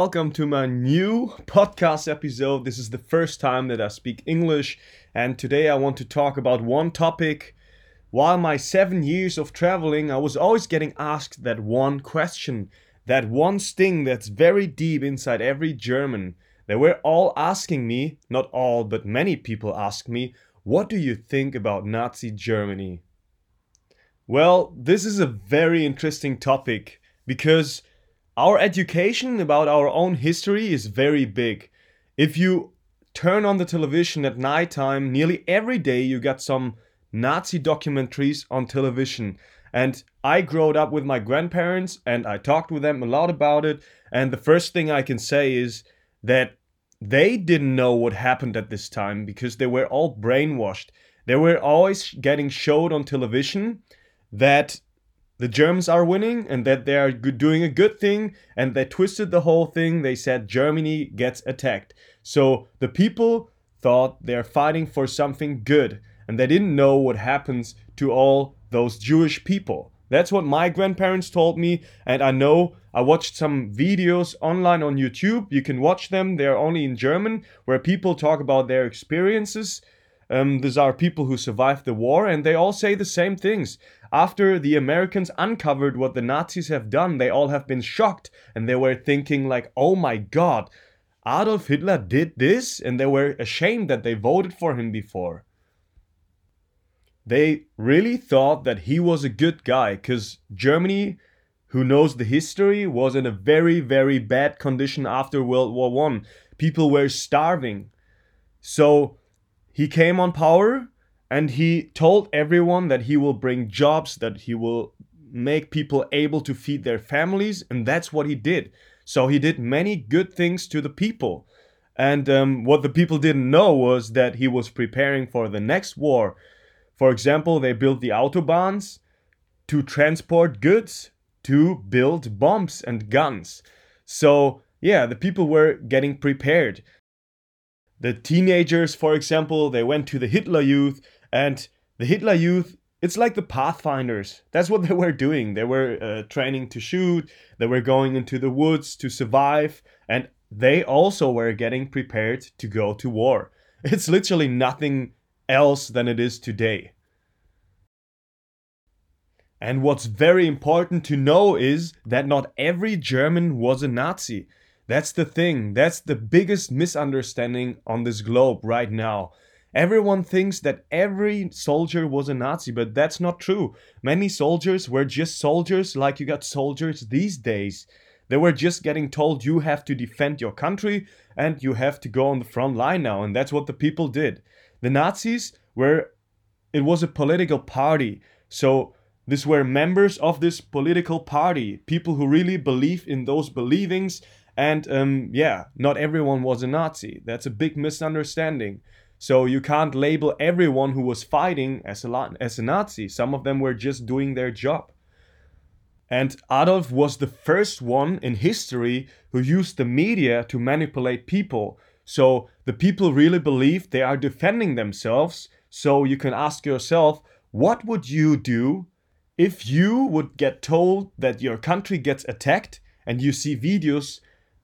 welcome to my new podcast episode. This is the first time that I speak English, and today I want to talk about one topic. While my seven years of traveling, I was always getting asked that one question, that one sting that's very deep inside every German. They were all asking me, not all, but many people ask me, what do you think about Nazi Germany? Well, this is a very interesting topic because our education about our own history is very big. If you turn on the television at nighttime, nearly every day you get some Nazi documentaries on television. And I grew up with my grandparents and I talked with them a lot about it. And the first thing I can say is that they didn't know what happened at this time because they were all brainwashed. They were always getting showed on television that the Germans are winning and that they are doing a good thing and they twisted the whole thing. They said Germany gets attacked. So the people thought they're fighting for something good and they didn't know what happens to all those Jewish people. That's what my grandparents told me, and I know I watched some videos online on YouTube. You can watch them, they're only in German, where people talk about their experiences um, these are people who survived the war, and they all say the same things. After the Americans uncovered what the Nazis have done, they all have been shocked, and they were thinking like, "Oh my God, Adolf Hitler did this," and they were ashamed that they voted for him before. They really thought that he was a good guy, because Germany, who knows the history, was in a very, very bad condition after World War One. People were starving. So he came on power and he told everyone that he will bring jobs, that he will make people able to feed their families, and that's what he did. So he did many good things to the people. And um, what the people didn't know was that he was preparing for the next war. For example, they built the autobahns to transport goods, to build bombs and guns. So, yeah, the people were getting prepared the teenagers, for example, they went to the Hitler Youth, and the Hitler Youth, it's like the Pathfinders. That's what they were doing. They were uh, training to shoot, they were going into the woods to survive, and they also were getting prepared to go to war. It's literally nothing else than it is today. And what's very important to know is that not every German was a Nazi. That's the thing. That's the biggest misunderstanding on this globe right now. Everyone thinks that every soldier was a Nazi, but that's not true. Many soldiers were just soldiers, like you got soldiers these days. They were just getting told you have to defend your country and you have to go on the front line now, and that's what the people did. The Nazis were, it was a political party. So these were members of this political party, people who really believe in those believings and um, yeah, not everyone was a Nazi. That's a big misunderstanding. So you can't label everyone who was fighting as a, as a Nazi. Some of them were just doing their job. And Adolf was the first one in history who used the media to manipulate people. So the people really believe they are defending themselves. So you can ask yourself, what would you do if you would get told that your country gets attacked and you see videos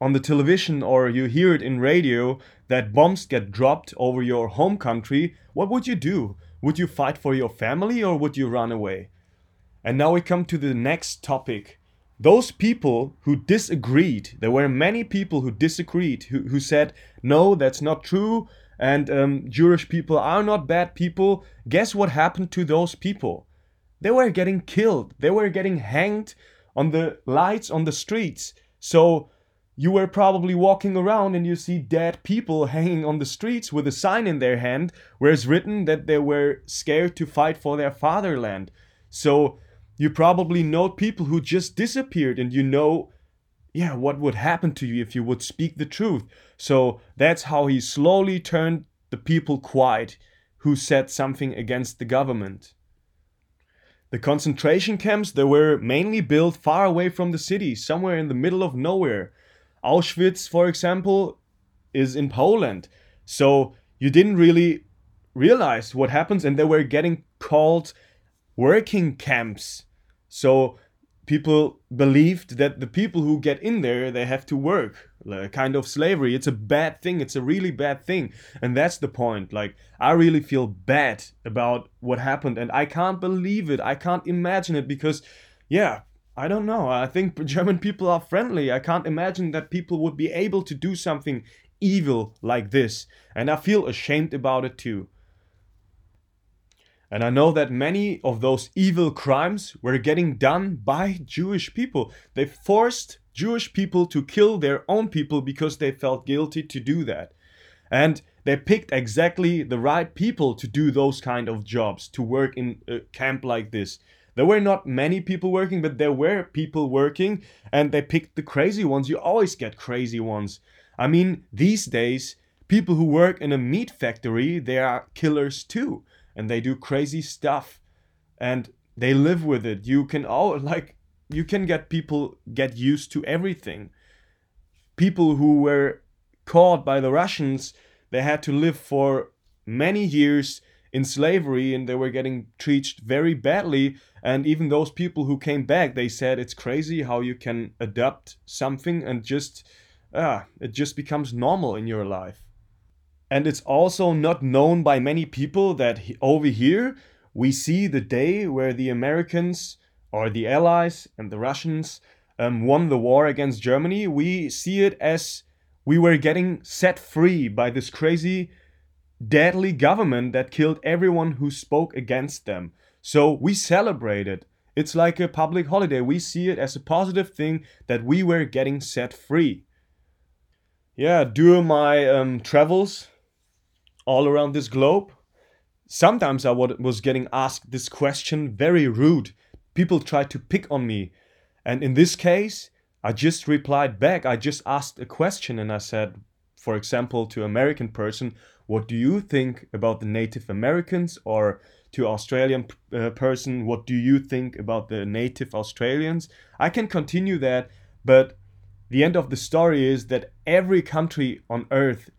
on the television or you hear it in radio that bombs get dropped over your home country, what would you do? Would you fight for your family or would you run away? And now we come to the next topic. Those people who disagreed, there were many people who disagreed, who, who said, no, that's not true, and um, Jewish people are not bad people. Guess what happened to those people? They were getting killed, they were getting hanged on the lights on the streets. So you were probably walking around and you see dead people hanging on the streets with a sign in their hand where it's written that they were scared to fight for their fatherland. So you probably know people who just disappeared and you know yeah what would happen to you if you would speak the truth. So that's how he slowly turned the people quiet who said something against the government. The concentration camps they were mainly built far away from the city, somewhere in the middle of nowhere Auschwitz, for example, is in Poland. So you didn't really realize what happens, and they were getting called working camps. So people believed that the people who get in there they have to work like kind of slavery. It's a bad thing. It's a really bad thing. And that's the point. Like i really feel bad about what happened and i can't believe it. I can't imagine it because yeah i don't know i think german people are friendly i can't imagine that people would be able to do something evil like this and i feel ashamed about it too and I know that many of those evil crimes were getting done by Jewish people. They forced Jewish people to kill their own people because they felt guilty to do that. And they picked exactly the right people to do those kind of jobs, to work in a camp like this. There were not many people working, but there were people working, and they picked the crazy ones. You always get crazy ones. I mean, these days, people who work in a meat factory, they are killers too and they do crazy stuff and they live with it you can all like you can get people get used to everything people who were caught by the russians they had to live for many years in slavery and they were getting treated very badly and even those people who came back they said it's crazy how you can adapt something and just ah it just becomes normal in your life and it's also not known by many people that over here we see the day where the Americans or the Allies and the Russians um, won the war against Germany. We see it as we were getting set free by this crazy, deadly government that killed everyone who spoke against them. So we celebrate it. It's like a public holiday. We see it as a positive thing that we were getting set free. Yeah, during my um, travels all around this globe. Sometimes I was getting asked this question very rude. People tried to pick on me. And in this case, I just replied back. I just asked a question and I said, for example, to American person, what do you think about the Native Americans? Or to Australian uh, person, what do you think about the Native Australians? I can continue that, but the end of the story is that every country on earth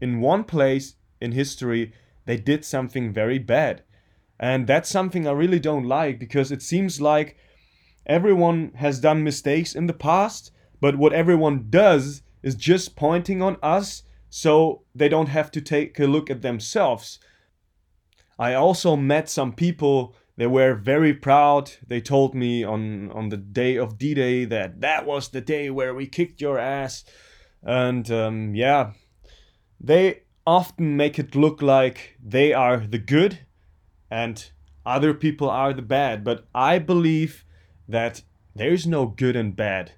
in one place in history they did something very bad. And that's something I really don't like because it seems like everyone has done mistakes in the past, but what everyone does is just pointing on us so they don't have to take a look at themselves. I also met some people they were very proud. They told me on on the day of D-Day that that was the day where we kicked your ass, and um, yeah, they often make it look like they are the good and other people are the bad. But I believe that there's no good and bad.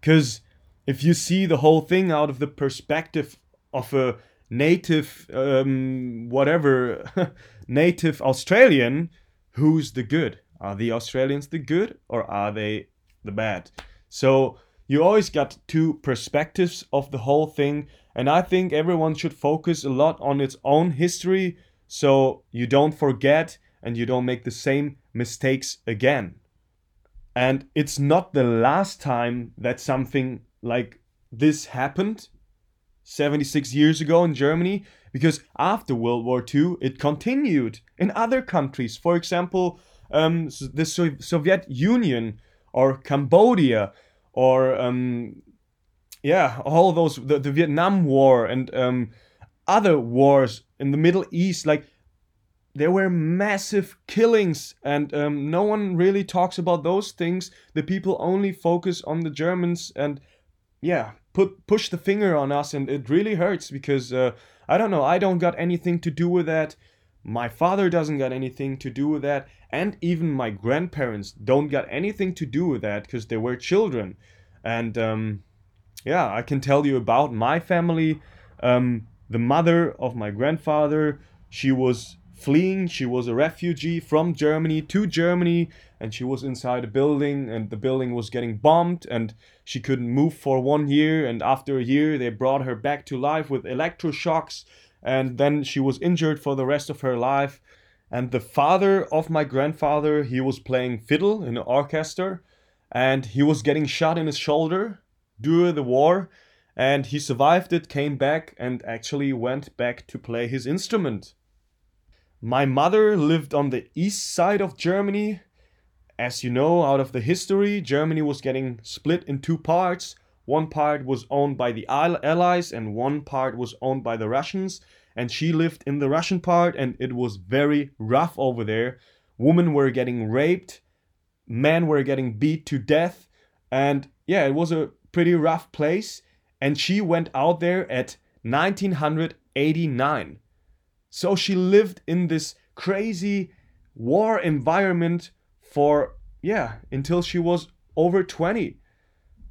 Because if you see the whole thing out of the perspective of a native, um, whatever, native Australian, who's the good? Are the Australians the good or are they the bad? So you always got two perspectives of the whole thing and I think everyone should focus a lot on its own history so you don't forget and you don't make the same mistakes again. And it's not the last time that something like this happened 76 years ago in Germany because after World War II it continued in other countries. For example, um, the Soviet Union or Cambodia or um, yeah, all those the, the Vietnam War and um, other wars in the Middle East, like there were massive killings, and um, no one really talks about those things. The people only focus on the Germans, and yeah, put push the finger on us, and it really hurts because uh, I don't know, I don't got anything to do with that. My father doesn't got anything to do with that, and even my grandparents don't got anything to do with that because they were children, and um, yeah, I can tell you about my family. Um, the mother of my grandfather, she was fleeing. She was a refugee from Germany to Germany, and she was inside a building, and the building was getting bombed, and she couldn't move for one year. And after a year, they brought her back to life with electroshocks, and then she was injured for the rest of her life. And the father of my grandfather, he was playing fiddle in an orchestra, and he was getting shot in his shoulder during the war and he survived it, came back, and actually went back to play his instrument. My mother lived on the east side of Germany, as you know out of the history, Germany was getting split in two parts. One part was owned by the Allies, and one part was owned by the Russians. And she lived in the Russian part, and it was very rough over there. Women were getting raped, men were getting beat to death, and yeah, it was a pretty rough place. And she went out there at 1989. So she lived in this crazy war environment for, yeah, until she was over 20.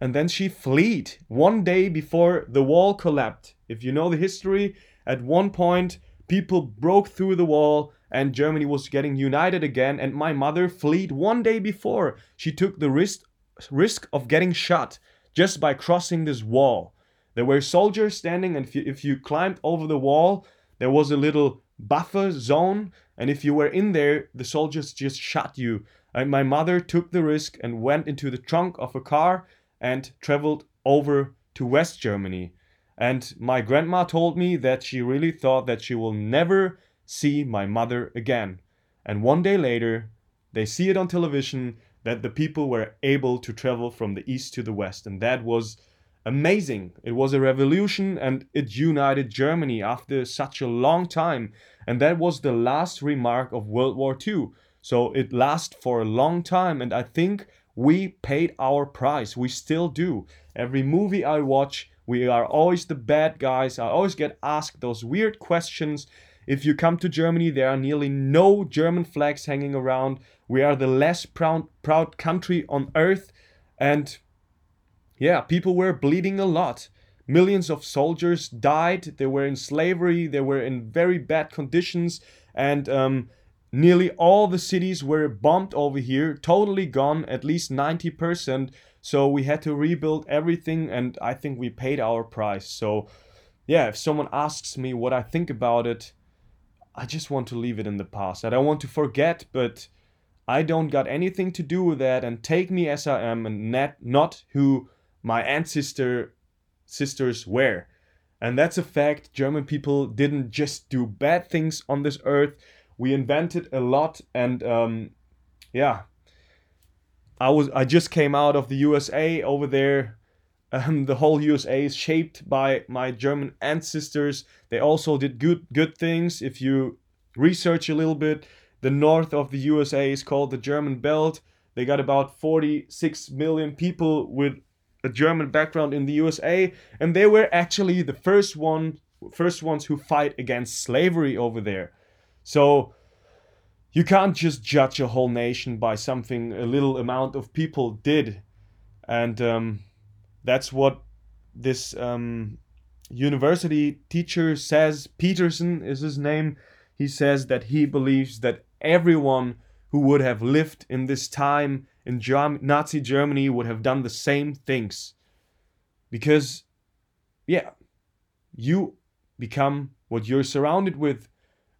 And then she fled one day before the wall collapsed. If you know the history, at one point people broke through the wall and Germany was getting united again. And my mother fled one day before. She took the risk, risk of getting shot just by crossing this wall. There were soldiers standing, and if you, if you climbed over the wall, there was a little buffer zone. And if you were in there, the soldiers just shot you. And my mother took the risk and went into the trunk of a car and traveled over to West Germany. And my grandma told me that she really thought that she will never see my mother again. And one day later, they see it on television that the people were able to travel from the east to the west. And that was amazing. It was a revolution and it united Germany after such a long time. And that was the last remark of World War II. So it lasted for a long time. And I think we paid our price. We still do. Every movie I watch, we are always the bad guys. I always get asked those weird questions. If you come to Germany, there are nearly no German flags hanging around. We are the less proud, proud country on earth. And yeah, people were bleeding a lot. Millions of soldiers died. They were in slavery. They were in very bad conditions. And um, Nearly all the cities were bombed over here, totally gone, at least 90%. So we had to rebuild everything, and I think we paid our price. So, yeah, if someone asks me what I think about it, I just want to leave it in the past. I don't want to forget, but I don't got anything to do with that. And take me as I am, and not, not who my ancestor sisters were. And that's a fact. German people didn't just do bad things on this earth. We invented a lot and um, yeah. I was i just came out of the usa over there um, the whole usa is shaped by my german ancestors. They also did good good things. If you research a little bit the north of the usa is called the german belt. They got about 46 million people with a german background in the usa and they were actually the first one first ones who fight against slavery over there so you can't just judge a whole nation by something a little amount of people did. And um, that's what this um, university teacher says. Peterson is his name. He says that he believes that everyone who would have lived in this time in Nazi Germany would have done the same things. Because, yeah, you become what you're surrounded with.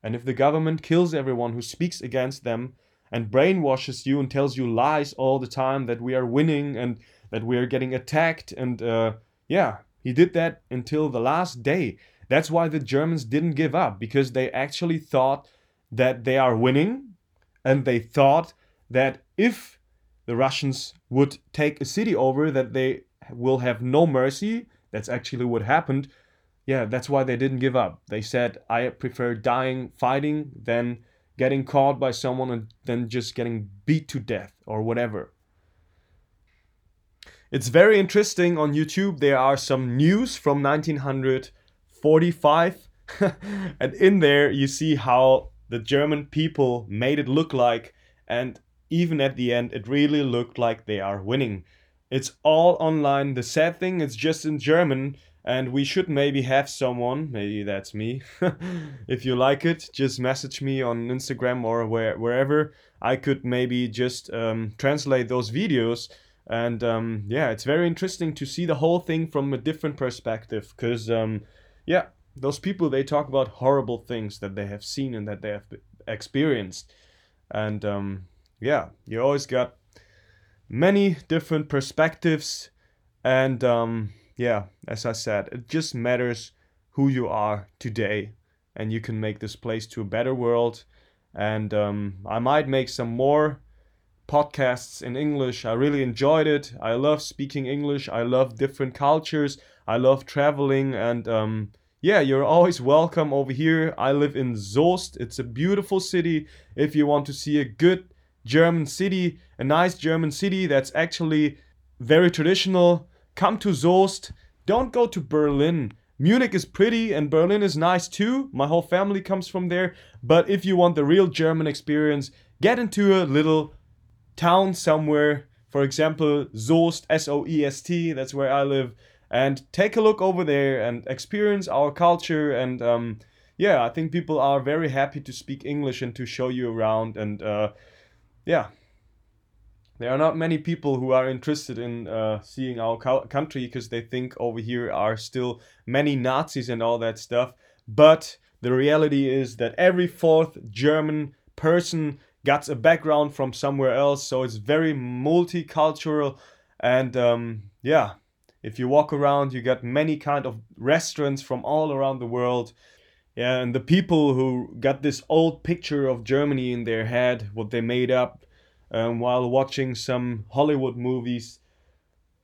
And if the government kills everyone who speaks against them and brainwashes you and tells you lies all the time that we are winning and that we are getting attacked, and uh, yeah, he did that until the last day. That's why the Germans didn't give up because they actually thought that they are winning and they thought that if the Russians would take a city over that they will have no mercy that's actually what happened yeah, that's why they didn't give up. They said, I prefer dying fighting than getting caught by someone and then just getting beat to death or whatever. It's very interesting on YouTube. There are some news from 1945, and in there you see how the German people made it look like, and even at the end, it really looked like they are winning. It's all online. The sad thing, it's just in German, and we should maybe have someone maybe that's me if you like it just message me on instagram or where, wherever i could maybe just um, translate those videos and um, yeah it's very interesting to see the whole thing from a different perspective because um, yeah those people they talk about horrible things that they have seen and that they have experienced and um, yeah you always got many different perspectives and um, yeah, as I said, it just matters who you are today, and you can make this place to a better world. And um, I might make some more podcasts in English. I really enjoyed it. I love speaking English. I love different cultures. I love traveling and um, yeah, you're always welcome over here. I live in Soest. It's a beautiful city. If you want to see a good German city, a nice German city that's actually very traditional, come to Soest. Don't go to Berlin. Munich is pretty and Berlin is nice too. My whole family comes from there. But if you want the real German experience, get into a little town somewhere. For example, Soest, S O E S T, that's where I live. And take a look over there and experience our culture. And um, yeah, I think people are very happy to speak English and to show you around. And uh, yeah, there are not many people who are interested in uh, seeing our co- country because they think over here are still many Nazis and all that stuff. But the reality is that every fourth German person got a background from somewhere else, so it's very multicultural. And um, yeah, if you walk around, you get many kind of restaurants from all around the world. Yeah, and the people who got this old picture of Germany in their head, what they made up um, while watching some Hollywood movies,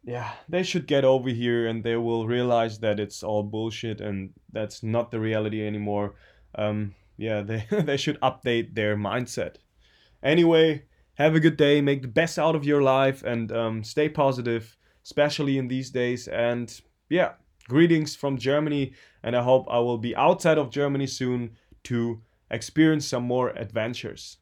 yeah, they should get over here and they will realize that it's all bullshit and that's not the reality anymore. Um, yeah, they, they should update their mindset. Anyway, have a good day, make the best out of your life, and um, stay positive, especially in these days. And yeah, greetings from Germany, and I hope I will be outside of Germany soon to experience some more adventures.